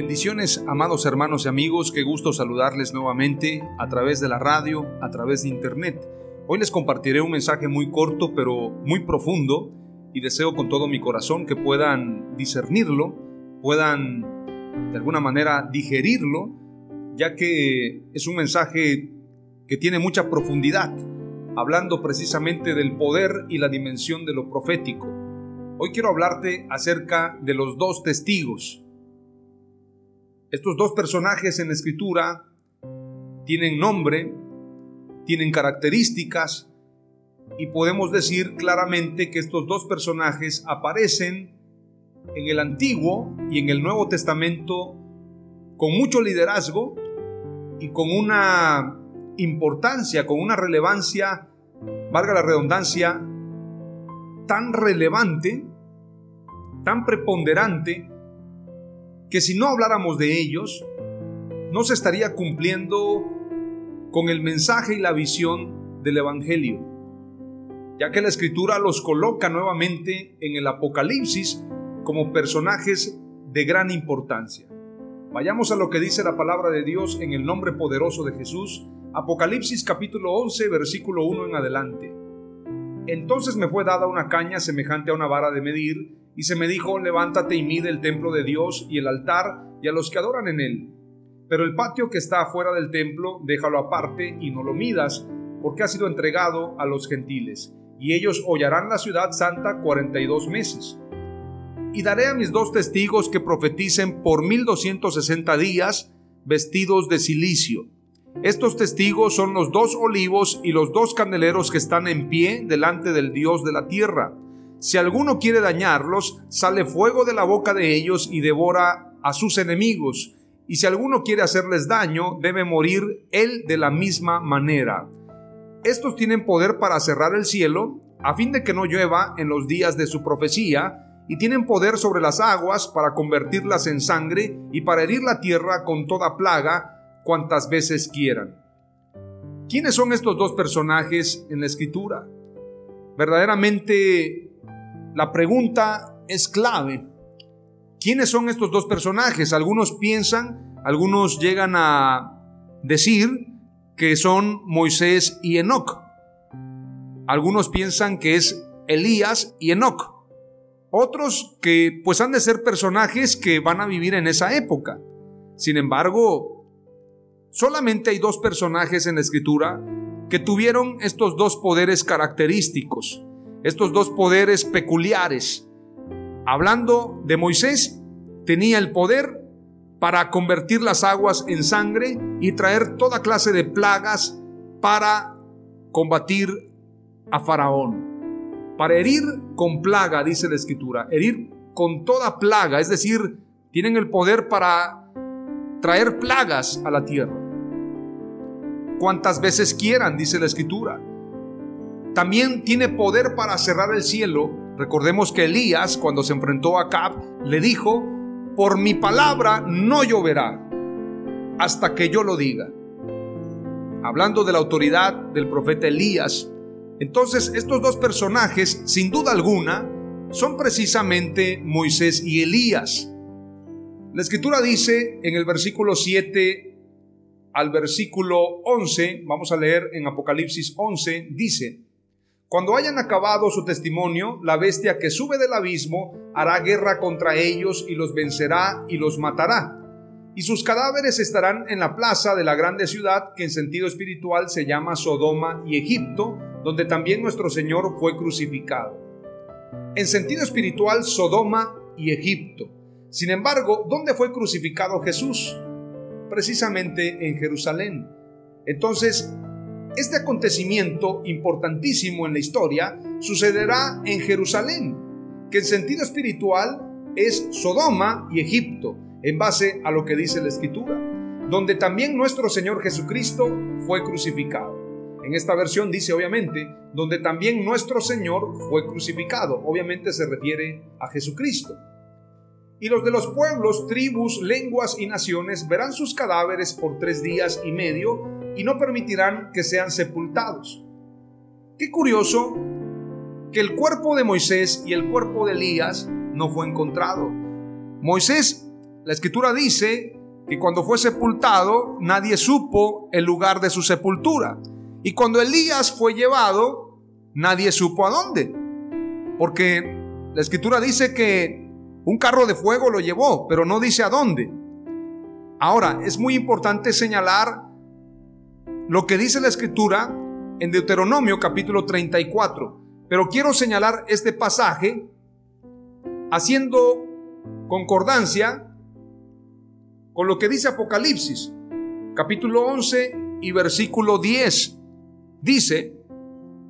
Bendiciones, amados hermanos y amigos, qué gusto saludarles nuevamente a través de la radio, a través de internet. Hoy les compartiré un mensaje muy corto pero muy profundo y deseo con todo mi corazón que puedan discernirlo, puedan de alguna manera digerirlo, ya que es un mensaje que tiene mucha profundidad, hablando precisamente del poder y la dimensión de lo profético. Hoy quiero hablarte acerca de los dos testigos, estos dos personajes en la escritura tienen nombre, tienen características y podemos decir claramente que estos dos personajes aparecen en el Antiguo y en el Nuevo Testamento con mucho liderazgo y con una importancia, con una relevancia, valga la redundancia, tan relevante, tan preponderante, que si no habláramos de ellos, no se estaría cumpliendo con el mensaje y la visión del Evangelio, ya que la Escritura los coloca nuevamente en el Apocalipsis como personajes de gran importancia. Vayamos a lo que dice la palabra de Dios en el nombre poderoso de Jesús, Apocalipsis capítulo 11, versículo 1 en adelante. Entonces me fue dada una caña semejante a una vara de medir, y se me dijo, levántate y mide el templo de Dios y el altar y a los que adoran en él. Pero el patio que está afuera del templo, déjalo aparte y no lo midas, porque ha sido entregado a los gentiles, y ellos hollarán la ciudad santa cuarenta y dos meses. Y daré a mis dos testigos que profeticen por mil doscientos sesenta días, vestidos de silicio. Estos testigos son los dos olivos y los dos candeleros que están en pie delante del Dios de la tierra. Si alguno quiere dañarlos, sale fuego de la boca de ellos y devora a sus enemigos. Y si alguno quiere hacerles daño, debe morir él de la misma manera. Estos tienen poder para cerrar el cielo, a fin de que no llueva en los días de su profecía, y tienen poder sobre las aguas para convertirlas en sangre y para herir la tierra con toda plaga cuantas veces quieran. ¿Quiénes son estos dos personajes en la escritura? Verdaderamente la pregunta es clave. ¿Quiénes son estos dos personajes? Algunos piensan, algunos llegan a decir que son Moisés y Enoch. Algunos piensan que es Elías y Enoch. Otros que pues han de ser personajes que van a vivir en esa época. Sin embargo, solamente hay dos personajes en la escritura que tuvieron estos dos poderes característicos estos dos poderes peculiares. Hablando de Moisés, tenía el poder para convertir las aguas en sangre y traer toda clase de plagas para combatir a Faraón. Para herir con plaga, dice la escritura, herir con toda plaga, es decir, tienen el poder para traer plagas a la tierra. Cuantas veces quieran, dice la escritura. También tiene poder para cerrar el cielo. Recordemos que Elías, cuando se enfrentó a Cab, le dijo, por mi palabra no lloverá hasta que yo lo diga. Hablando de la autoridad del profeta Elías, entonces estos dos personajes, sin duda alguna, son precisamente Moisés y Elías. La escritura dice en el versículo 7 al versículo 11, vamos a leer en Apocalipsis 11, dice, cuando hayan acabado su testimonio, la bestia que sube del abismo hará guerra contra ellos y los vencerá y los matará. Y sus cadáveres estarán en la plaza de la grande ciudad que en sentido espiritual se llama Sodoma y Egipto, donde también nuestro Señor fue crucificado. En sentido espiritual, Sodoma y Egipto. Sin embargo, ¿dónde fue crucificado Jesús? Precisamente en Jerusalén. Entonces, este acontecimiento importantísimo en la historia sucederá en Jerusalén, que en sentido espiritual es Sodoma y Egipto, en base a lo que dice la Escritura, donde también nuestro Señor Jesucristo fue crucificado. En esta versión dice obviamente, donde también nuestro Señor fue crucificado. Obviamente se refiere a Jesucristo. Y los de los pueblos, tribus, lenguas y naciones verán sus cadáveres por tres días y medio y no permitirán que sean sepultados. Qué curioso que el cuerpo de Moisés y el cuerpo de Elías no fue encontrado. Moisés, la escritura dice que cuando fue sepultado nadie supo el lugar de su sepultura. Y cuando Elías fue llevado, nadie supo a dónde. Porque la escritura dice que un carro de fuego lo llevó, pero no dice a dónde. Ahora, es muy importante señalar lo que dice la escritura en Deuteronomio capítulo 34. Pero quiero señalar este pasaje haciendo concordancia con lo que dice Apocalipsis capítulo 11 y versículo 10. Dice,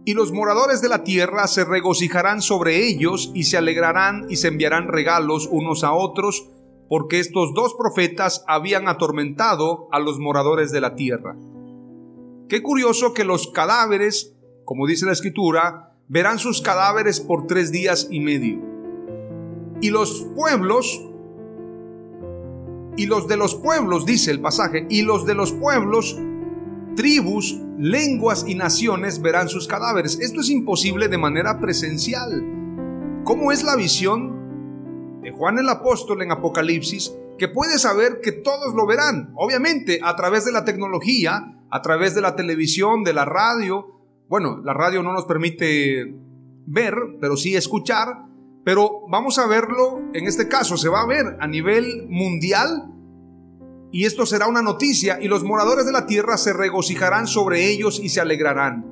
y los moradores de la tierra se regocijarán sobre ellos y se alegrarán y se enviarán regalos unos a otros, porque estos dos profetas habían atormentado a los moradores de la tierra. Qué curioso que los cadáveres, como dice la escritura, verán sus cadáveres por tres días y medio. Y los pueblos, y los de los pueblos, dice el pasaje, y los de los pueblos tribus, lenguas y naciones verán sus cadáveres. Esto es imposible de manera presencial. ¿Cómo es la visión de Juan el apóstol en Apocalipsis que puede saber que todos lo verán? Obviamente a través de la tecnología, a través de la televisión, de la radio. Bueno, la radio no nos permite ver, pero sí escuchar. Pero vamos a verlo, en este caso se va a ver a nivel mundial y esto será una noticia, y los moradores de la tierra se regocijarán sobre ellos y se alegrarán.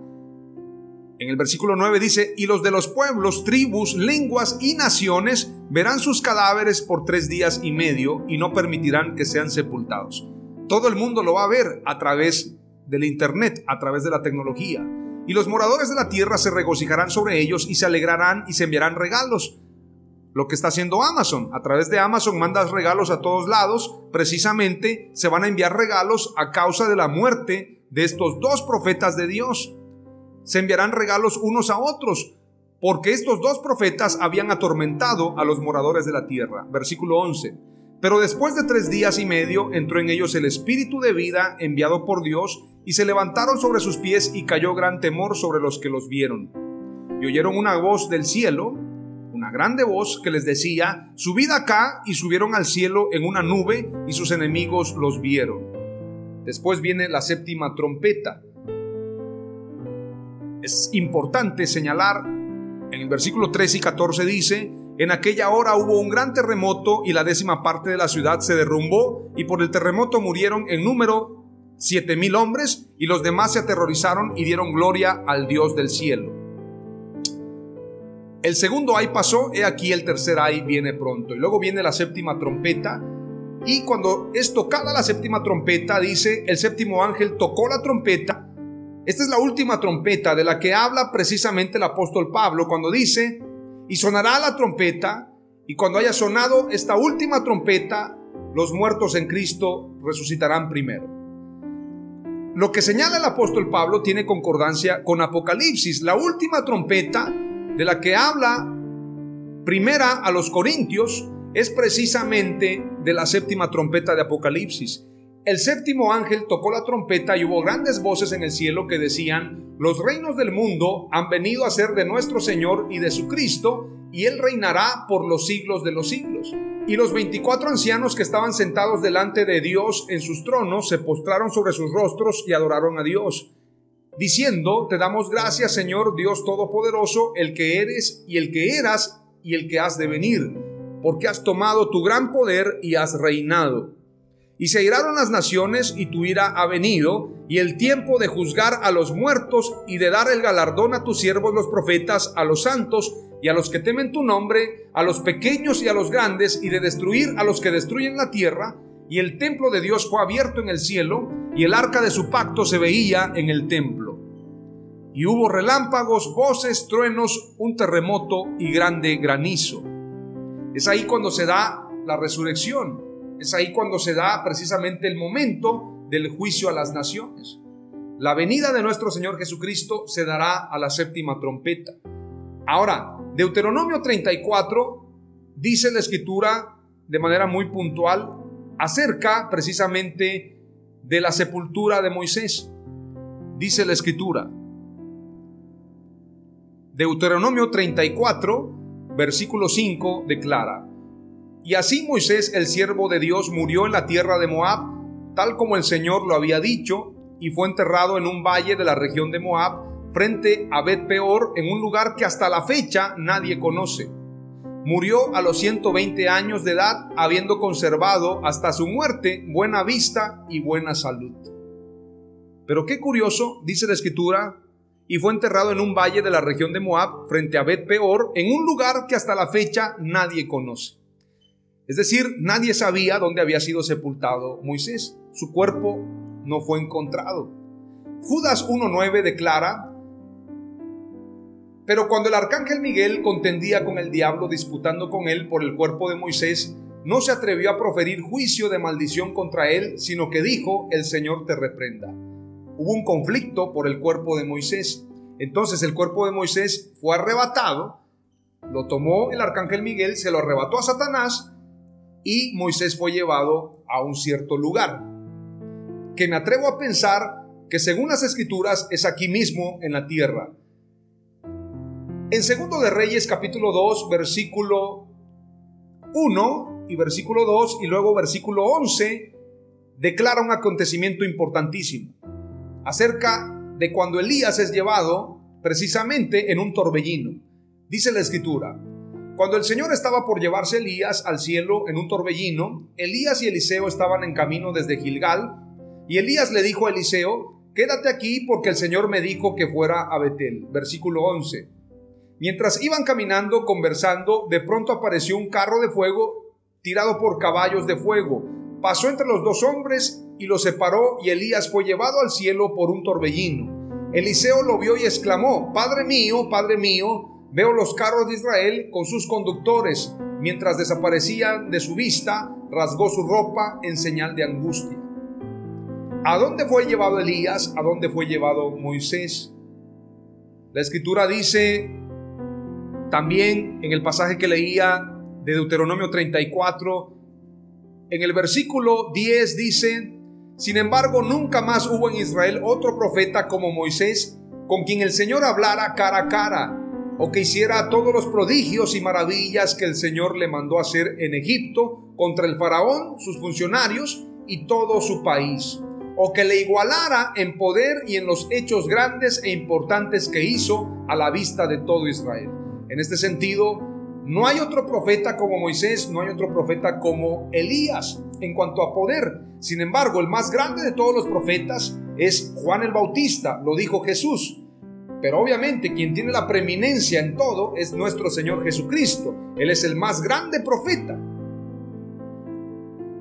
En el versículo 9 dice, y los de los pueblos, tribus, lenguas y naciones verán sus cadáveres por tres días y medio y no permitirán que sean sepultados. Todo el mundo lo va a ver a través del Internet, a través de la tecnología. Y los moradores de la tierra se regocijarán sobre ellos y se alegrarán y se enviarán regalos lo que está haciendo Amazon. A través de Amazon mandas regalos a todos lados. Precisamente se van a enviar regalos a causa de la muerte de estos dos profetas de Dios. Se enviarán regalos unos a otros, porque estos dos profetas habían atormentado a los moradores de la tierra. Versículo 11. Pero después de tres días y medio entró en ellos el espíritu de vida enviado por Dios, y se levantaron sobre sus pies y cayó gran temor sobre los que los vieron. Y oyeron una voz del cielo una grande voz que les decía, subid acá y subieron al cielo en una nube y sus enemigos los vieron. Después viene la séptima trompeta. Es importante señalar, en el versículo 13 y 14 dice, en aquella hora hubo un gran terremoto y la décima parte de la ciudad se derrumbó y por el terremoto murieron en número siete mil hombres y los demás se aterrorizaron y dieron gloria al Dios del cielo. El segundo ay pasó, he aquí el tercer ay viene pronto. Y luego viene la séptima trompeta. Y cuando es tocada la séptima trompeta, dice, el séptimo ángel tocó la trompeta. Esta es la última trompeta de la que habla precisamente el apóstol Pablo cuando dice, y sonará la trompeta, y cuando haya sonado esta última trompeta, los muertos en Cristo resucitarán primero. Lo que señala el apóstol Pablo tiene concordancia con Apocalipsis. La última trompeta de la que habla primera a los Corintios es precisamente de la séptima trompeta de Apocalipsis. El séptimo ángel tocó la trompeta y hubo grandes voces en el cielo que decían, los reinos del mundo han venido a ser de nuestro Señor y de su Cristo, y Él reinará por los siglos de los siglos. Y los veinticuatro ancianos que estaban sentados delante de Dios en sus tronos se postraron sobre sus rostros y adoraron a Dios, diciendo, Te damos gracias Señor Dios Todopoderoso, el que eres y el que eras y el que has de venir, porque has tomado tu gran poder y has reinado. Y se iraron las naciones y tu ira ha venido, y el tiempo de juzgar a los muertos y de dar el galardón a tus siervos los profetas, a los santos, y a los que temen tu nombre, a los pequeños y a los grandes, y de destruir a los que destruyen la tierra. Y el templo de Dios fue abierto en el cielo, y el arca de su pacto se veía en el templo. Y hubo relámpagos, voces, truenos, un terremoto y grande granizo. Es ahí cuando se da la resurrección. Es ahí cuando se da precisamente el momento del juicio a las naciones. La venida de nuestro Señor Jesucristo se dará a la séptima trompeta. Ahora, Deuteronomio 34 dice la escritura de manera muy puntual acerca precisamente de la sepultura de Moisés. Dice la escritura. Deuteronomio 34, versículo 5 declara, Y así Moisés, el siervo de Dios, murió en la tierra de Moab, tal como el Señor lo había dicho, y fue enterrado en un valle de la región de Moab, frente a Bet Peor en un lugar que hasta la fecha nadie conoce. Murió a los 120 años de edad, habiendo conservado hasta su muerte buena vista y buena salud. Pero qué curioso, dice la escritura, y fue enterrado en un valle de la región de Moab, frente a Bet Peor, en un lugar que hasta la fecha nadie conoce. Es decir, nadie sabía dónde había sido sepultado Moisés. Su cuerpo no fue encontrado. Judas 1.9 declara, pero cuando el arcángel Miguel contendía con el diablo disputando con él por el cuerpo de Moisés, no se atrevió a proferir juicio de maldición contra él, sino que dijo, el Señor te reprenda. Hubo un conflicto por el cuerpo de Moisés. Entonces el cuerpo de Moisés fue arrebatado, lo tomó el arcángel Miguel, se lo arrebató a Satanás y Moisés fue llevado a un cierto lugar. Que me atrevo a pensar que según las escrituras es aquí mismo en la tierra. En Segundo de Reyes capítulo 2 versículo 1 y versículo 2 y luego versículo 11 declara un acontecimiento importantísimo acerca de cuando Elías es llevado precisamente en un torbellino. Dice la escritura, cuando el Señor estaba por llevarse Elías al cielo en un torbellino, Elías y Eliseo estaban en camino desde Gilgal, y Elías le dijo a Eliseo, quédate aquí porque el Señor me dijo que fuera a Betel. Versículo 11. Mientras iban caminando, conversando, de pronto apareció un carro de fuego tirado por caballos de fuego. Pasó entre los dos hombres y los separó y Elías fue llevado al cielo por un torbellino. Eliseo lo vio y exclamó, Padre mío, Padre mío, veo los carros de Israel con sus conductores. Mientras desaparecían de su vista, rasgó su ropa en señal de angustia. ¿A dónde fue llevado Elías? ¿A dónde fue llevado Moisés? La escritura dice también en el pasaje que leía de Deuteronomio 34, en el versículo 10 dice, sin embargo, nunca más hubo en Israel otro profeta como Moisés, con quien el Señor hablara cara a cara, o que hiciera todos los prodigios y maravillas que el Señor le mandó hacer en Egipto contra el faraón, sus funcionarios y todo su país, o que le igualara en poder y en los hechos grandes e importantes que hizo a la vista de todo Israel. En este sentido, no hay otro profeta como Moisés, no hay otro profeta como Elías en cuanto a poder. Sin embargo, el más grande de todos los profetas es Juan el Bautista, lo dijo Jesús. Pero obviamente quien tiene la preeminencia en todo es nuestro Señor Jesucristo. Él es el más grande profeta.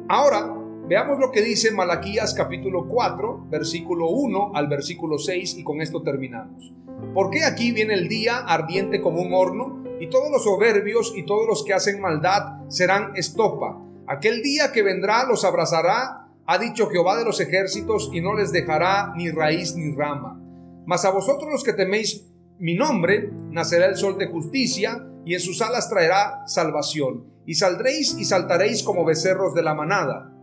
Ahora, veamos lo que dice Malaquías capítulo 4, versículo 1 al versículo 6 y con esto terminamos. Porque aquí viene el día ardiente como un horno, y todos los soberbios y todos los que hacen maldad serán estopa. Aquel día que vendrá los abrazará, ha dicho Jehová de los ejércitos, y no les dejará ni raíz ni rama. Mas a vosotros los que teméis mi nombre, nacerá el sol de justicia, y en sus alas traerá salvación. Y saldréis y saltaréis como becerros de la manada.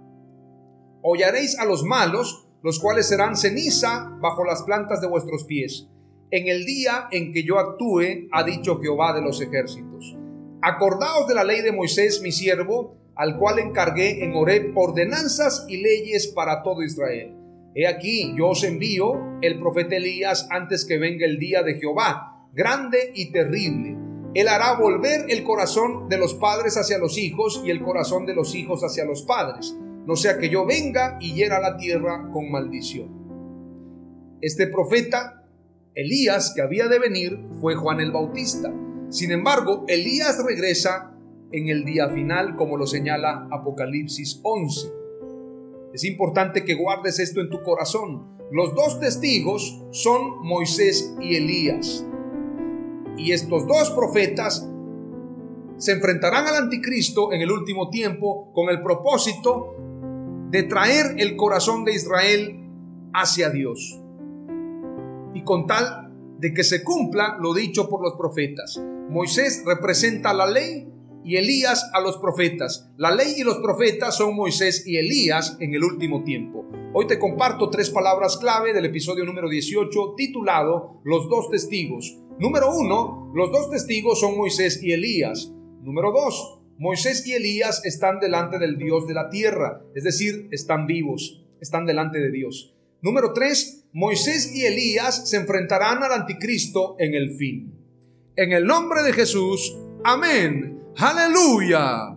Hollaréis a los malos, los cuales serán ceniza bajo las plantas de vuestros pies en el día en que yo actúe, ha dicho Jehová de los ejércitos. Acordaos de la ley de Moisés, mi siervo, al cual encargué en Oreb ordenanzas y leyes para todo Israel. He aquí, yo os envío el profeta Elías antes que venga el día de Jehová, grande y terrible. Él hará volver el corazón de los padres hacia los hijos y el corazón de los hijos hacia los padres, no sea que yo venga y hiera la tierra con maldición. Este profeta, Elías, que había de venir, fue Juan el Bautista. Sin embargo, Elías regresa en el día final, como lo señala Apocalipsis 11. Es importante que guardes esto en tu corazón. Los dos testigos son Moisés y Elías. Y estos dos profetas se enfrentarán al anticristo en el último tiempo con el propósito de traer el corazón de Israel hacia Dios y con tal de que se cumpla lo dicho por los profetas. Moisés representa la ley y Elías a los profetas. La ley y los profetas son Moisés y Elías en el último tiempo. Hoy te comparto tres palabras clave del episodio número 18 titulado Los dos testigos. Número uno, los dos testigos son Moisés y Elías. Número dos, Moisés y Elías están delante del Dios de la tierra, es decir, están vivos, están delante de Dios. Número 3. Moisés y Elías se enfrentarán al anticristo en el fin. En el nombre de Jesús. Amén. Aleluia!